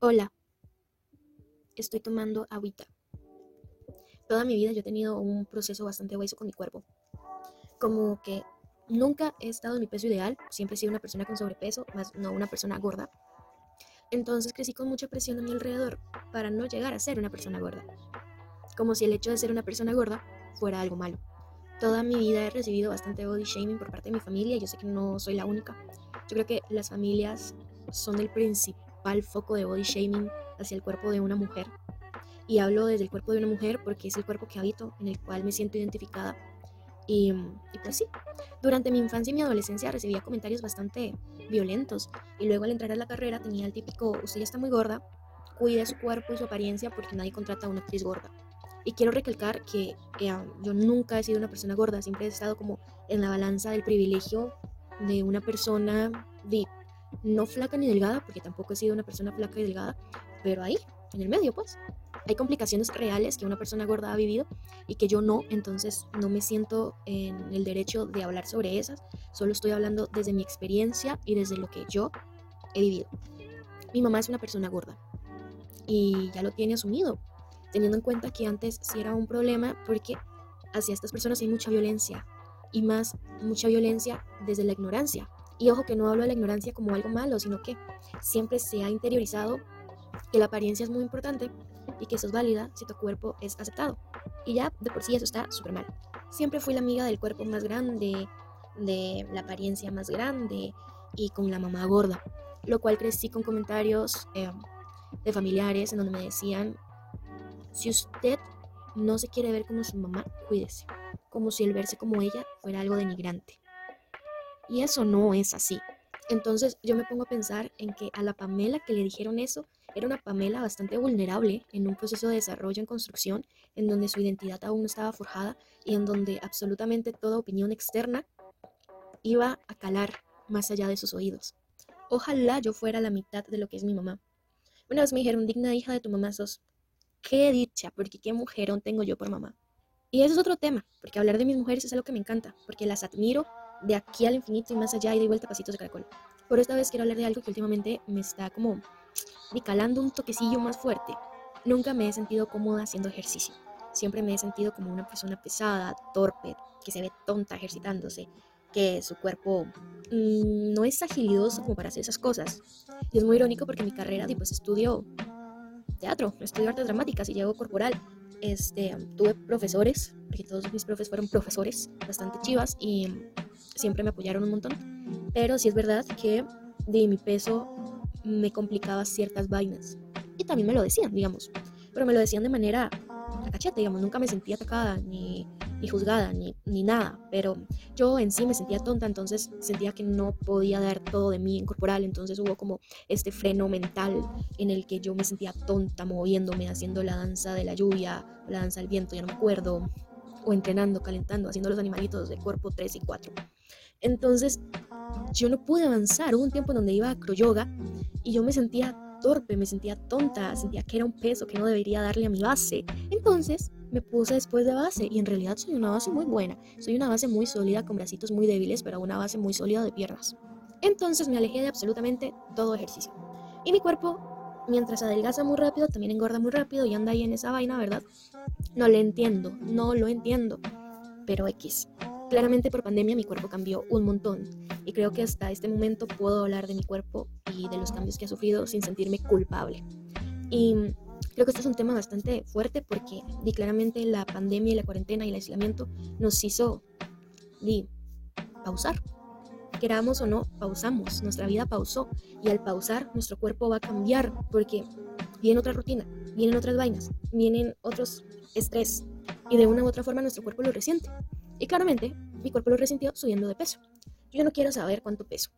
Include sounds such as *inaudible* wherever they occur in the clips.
Hola, estoy tomando agüita. Toda mi vida yo he tenido un proceso bastante hueso con mi cuerpo. Como que nunca he estado en mi peso ideal, siempre he sido una persona con sobrepeso, más no una persona gorda. Entonces crecí con mucha presión a mi alrededor para no llegar a ser una persona gorda. Como si el hecho de ser una persona gorda fuera algo malo. Toda mi vida he recibido bastante body shaming por parte de mi familia yo sé que no soy la única. Yo creo que las familias son el principal foco de body shaming hacia el cuerpo de una mujer. Y hablo desde el cuerpo de una mujer porque es el cuerpo que habito, en el cual me siento identificada. Y, y, pues sí, durante mi infancia y mi adolescencia recibía comentarios bastante violentos. Y luego al entrar a la carrera tenía el típico, usted ya está muy gorda, cuide su cuerpo y su apariencia porque nadie contrata a una actriz gorda. Y quiero recalcar que eh, yo nunca he sido una persona gorda, siempre he estado como en la balanza del privilegio de una persona VIP no flaca ni delgada, porque tampoco he sido una persona flaca y delgada, pero ahí, en el medio, pues. Hay complicaciones reales que una persona gorda ha vivido y que yo no, entonces no me siento en el derecho de hablar sobre esas, solo estoy hablando desde mi experiencia y desde lo que yo he vivido. Mi mamá es una persona gorda y ya lo tiene asumido, teniendo en cuenta que antes sí era un problema porque hacia estas personas hay mucha violencia y más mucha violencia desde la ignorancia, y ojo que no hablo de la ignorancia como algo malo, sino que siempre se ha interiorizado que la apariencia es muy importante y que eso es válida si tu cuerpo es aceptado. Y ya de por sí eso está súper mal. Siempre fui la amiga del cuerpo más grande, de la apariencia más grande y con la mamá gorda, lo cual crecí con comentarios eh, de familiares en donde me decían, si usted no se quiere ver como su mamá, cuídese, como si el verse como ella fuera algo denigrante. Y eso no es así. Entonces yo me pongo a pensar en que a la Pamela que le dijeron eso era una Pamela bastante vulnerable en un proceso de desarrollo en construcción, en donde su identidad aún no estaba forjada y en donde absolutamente toda opinión externa iba a calar más allá de sus oídos. Ojalá yo fuera la mitad de lo que es mi mamá. Una vez me dijeron, digna hija de tu mamá sos. Qué dicha, porque qué mujerón tengo yo por mamá. Y eso es otro tema, porque hablar de mis mujeres es algo que me encanta, porque las admiro de aquí al infinito y más allá y de vuelta pasitos de caracol. Por esta vez quiero hablar de algo que últimamente me está como calando un toquecillo más fuerte. Nunca me he sentido cómoda haciendo ejercicio. Siempre me he sentido como una persona pesada, torpe, que se ve tonta ejercitándose, que su cuerpo mm, no es agilidoso como para hacer esas cosas. Y es muy irónico porque mi carrera, pues estudio teatro, estudio artes dramáticas y llevo corporal. Este, tuve profesores, porque todos mis profes fueron profesores bastante chivas y siempre me apoyaron un montón. Pero sí es verdad que de mi peso me complicaba ciertas vainas. Y también me lo decían, digamos. Pero me lo decían de manera cachete, digamos. Nunca me sentía atacada, ni, ni juzgada, ni, ni nada. Pero yo en sí me sentía tonta, entonces sentía que no podía dar todo de mí en corporal. Entonces hubo como este freno mental en el que yo me sentía tonta moviéndome, haciendo la danza de la lluvia, la danza del viento, ya no me acuerdo. O entrenando, calentando, haciendo los animalitos de cuerpo 3 y 4. Entonces, yo no pude avanzar. Hubo un tiempo en donde iba a acroyoga y yo me sentía torpe, me sentía tonta, sentía que era un peso que no debería darle a mi base. Entonces, me puse después de base y en realidad soy una base muy buena. Soy una base muy sólida con bracitos muy débiles, pero una base muy sólida de piernas. Entonces me alejé de absolutamente todo ejercicio. Y mi cuerpo, mientras adelgaza muy rápido, también engorda muy rápido y anda ahí en esa vaina, ¿verdad? No lo entiendo, no lo entiendo. Pero X. Claramente por pandemia mi cuerpo cambió un montón y creo que hasta este momento puedo hablar de mi cuerpo y de los cambios que ha sufrido sin sentirme culpable. Y creo que este es un tema bastante fuerte porque di, claramente la pandemia y la cuarentena y el aislamiento nos hizo di, pausar. Queramos o no, pausamos, nuestra vida pausó y al pausar nuestro cuerpo va a cambiar porque viene otra rutina, vienen otras vainas, vienen otros estrés y de una u otra forma nuestro cuerpo lo resiente. Y claramente, mi cuerpo lo resintió subiendo de peso. Yo no quiero saber cuánto peso.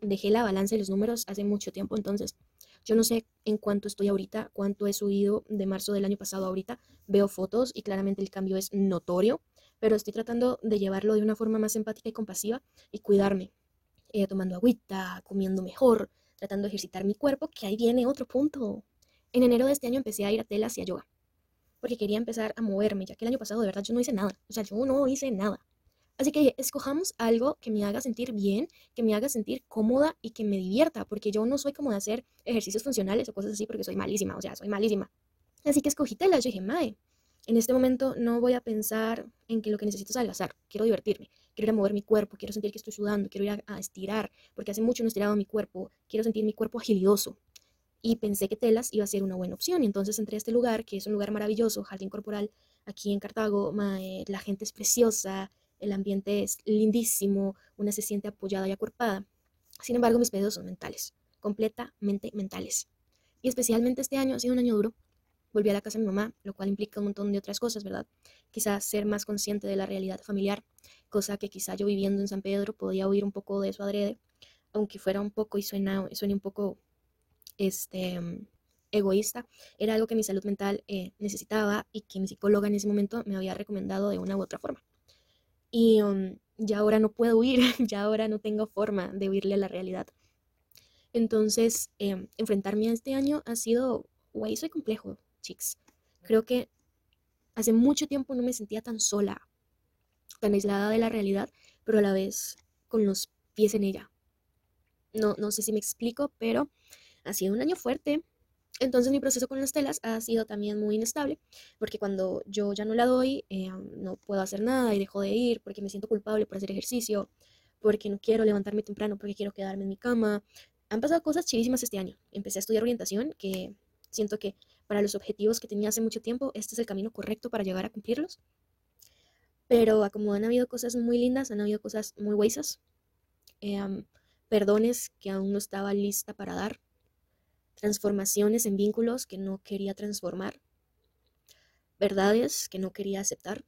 Dejé la balanza y los números hace mucho tiempo, entonces yo no sé en cuánto estoy ahorita, cuánto he subido de marzo del año pasado ahorita. Veo fotos y claramente el cambio es notorio, pero estoy tratando de llevarlo de una forma más empática y compasiva y cuidarme. Eh, tomando agüita, comiendo mejor, tratando de ejercitar mi cuerpo, que ahí viene otro punto. En enero de este año empecé a ir a telas y a yoga porque quería empezar a moverme, ya que el año pasado de verdad yo no hice nada. O sea, yo no hice nada. Así que escojamos algo que me haga sentir bien, que me haga sentir cómoda y que me divierta, porque yo no soy como de hacer ejercicios funcionales o cosas así, porque soy malísima, o sea, soy malísima. Así que escogí telas, yo dije, mae, en este momento no voy a pensar en que lo que necesito es adelgazar, quiero divertirme, quiero ir a mover mi cuerpo, quiero sentir que estoy sudando, quiero ir a, estirar, porque hace mucho no he estirado mi cuerpo, quiero sentir mi cuerpo agilidoso, y pensé que telas iba a ser una buena opción. Y entonces entré a este lugar, que es un lugar maravilloso, Jardín Corporal, aquí en Cartago. la gente es preciosa, el ambiente es lindísimo, una se siente apoyada y acuerpada. Sin embargo, mis pedidos son mentales, completamente mentales. Y especialmente este año ha sido un año duro. Volví a la casa de mi mamá, lo cual implica un montón de otras cosas, ¿verdad? Quizás ser más consciente de la realidad familiar, cosa que quizá yo viviendo en San Pedro podía oír un poco de eso adrede, aunque fuera un poco y suena, suene un poco este, egoísta, era algo que mi salud mental eh, necesitaba y que mi psicóloga en ese momento me había recomendado de una u otra forma. Y um, ya ahora no puedo huir, *laughs* ya ahora no tengo forma de huirle a la realidad. Entonces, em, enfrentarme a este año ha sido, güey, soy complejo, chicos. Creo que hace mucho tiempo no me sentía tan sola, tan aislada de la realidad, pero a la vez con los pies en ella. No, no sé si me explico, pero ha sido un año fuerte. Entonces mi proceso con las telas ha sido también muy inestable, porque cuando yo ya no la doy, eh, no puedo hacer nada y dejo de ir porque me siento culpable por hacer ejercicio, porque no quiero levantarme temprano, porque quiero quedarme en mi cama. Han pasado cosas chivísimas este año. Empecé a estudiar orientación, que siento que para los objetivos que tenía hace mucho tiempo, este es el camino correcto para llegar a cumplirlos. Pero como han habido cosas muy lindas, han habido cosas muy huesas, eh, perdones que aún no estaba lista para dar, transformaciones en vínculos que no quería transformar, verdades que no quería aceptar.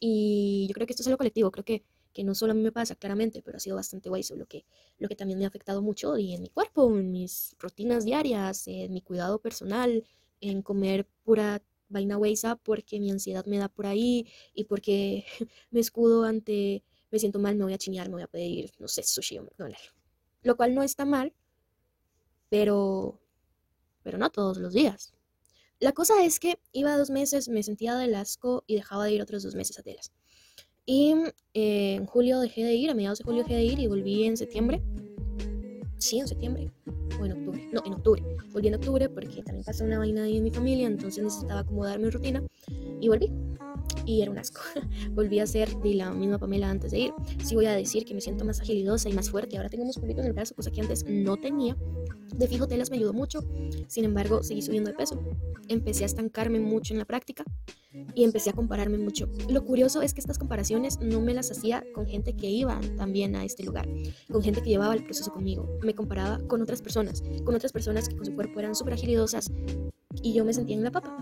Y yo creo que esto es algo colectivo, creo que, que no solo a mí me pasa claramente, pero ha sido bastante guay, lo que, lo que también me ha afectado mucho y en mi cuerpo, en mis rutinas diarias, en mi cuidado personal, en comer pura vaina weiza porque mi ansiedad me da por ahí y porque *laughs* me escudo ante, me siento mal, me voy a chinear, me voy a pedir, no sé, sushi o McDonald's. Lo cual no está mal, pero pero no todos los días. La cosa es que iba dos meses, me sentía del asco y dejaba de ir otros dos meses a telas. Y eh, en julio dejé de ir, a mediados de julio dejé de ir y volví en septiembre. Sí, en septiembre. O en octubre. No, en octubre. Volví en octubre porque también pasó una vaina ahí en mi familia, entonces necesitaba acomodar mi rutina. Y volví y era un asco. *laughs* Volví a ser de la misma Pamela antes de ir. Sí voy a decir que me siento más agilidosa y más fuerte. Ahora tengo musculito en el brazo, cosa que antes no tenía. De fijo telas me ayudó mucho. Sin embargo, seguí subiendo de peso. Empecé a estancarme mucho en la práctica y empecé a compararme mucho. Lo curioso es que estas comparaciones no me las hacía con gente que iba también a este lugar, con gente que llevaba el proceso conmigo. Me comparaba con otras personas, con otras personas que con su cuerpo eran súper agilidosas y yo me sentía en la papa.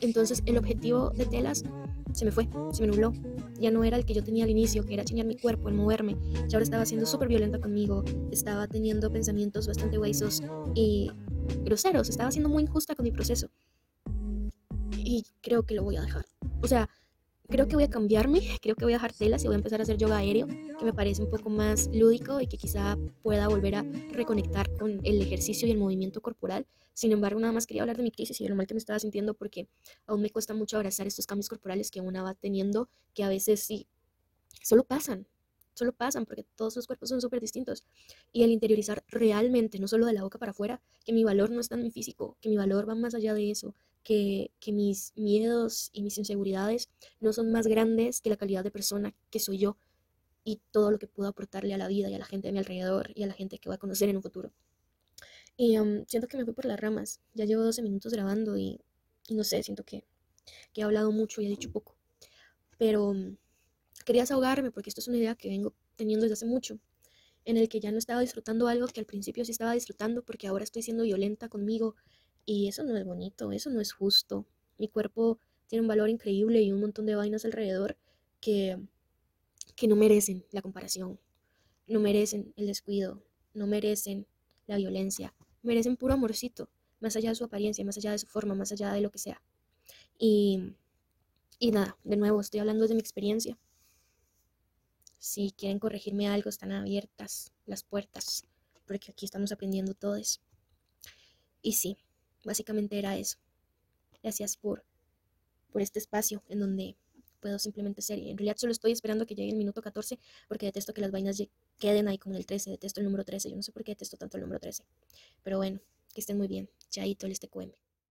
Entonces el objetivo de telas se me fue, se me nubló. Ya no era el que yo tenía al inicio, que era chingar mi cuerpo, el moverme. Y ahora estaba siendo súper violenta conmigo, estaba teniendo pensamientos bastante huesos y groseros, estaba siendo muy injusta con mi proceso. Y creo que lo voy a dejar. O sea, creo que voy a cambiarme, *laughs* creo que voy a dejar telas y voy a empezar a hacer yoga aéreo, que me parece un poco más lúdico y que quizá pueda volver a reconectar con el ejercicio y el movimiento corporal. Sin embargo, nada más quería hablar de mi crisis y de lo mal que me estaba sintiendo porque aún me cuesta mucho abrazar estos cambios corporales que una va teniendo, que a veces sí, solo pasan, solo pasan porque todos los cuerpos son súper distintos. Y el interiorizar realmente, no solo de la boca para afuera, que mi valor no está en mi físico, que mi valor va más allá de eso, que, mis miedos y mis inseguridades no son más grandes que la calidad de persona que soy yo y todo lo que puedo aportarle a la vida y a la gente de mi alrededor y a la gente que voy a conocer en un futuro. Y um, siento que me fui por las ramas. Ya llevo 12 minutos grabando y, no sé, siento que, que, he hablado mucho y he dicho poco. Pero um, quería desahogarme porque esto es una idea que vengo teniendo desde hace mucho, en el que ya no estaba disfrutando algo que al principio sí estaba disfrutando porque ahora estoy siendo violenta conmigo y eso no es bonito, eso no es justo. Mi cuerpo tiene un valor increíble y un montón de vainas alrededor que, que no merecen la comparación, no merecen el descuido, no merecen la violencia, merecen puro amorcito, más allá de su apariencia, más allá de su forma, más allá de lo que sea. Y, y nada, de nuevo, estoy hablando de mi experiencia. Si quieren corregirme algo, están abiertas las puertas, porque aquí estamos aprendiendo todos. Y sí, Básicamente era eso. Gracias por, por este espacio en donde puedo simplemente ser. Y en realidad solo estoy esperando que llegue el minuto 14 porque detesto que las vainas queden ahí como el 13. Detesto el número 13. Yo no sé por qué detesto tanto el número 13. Pero bueno, que estén muy bien. Chaito, el este QM.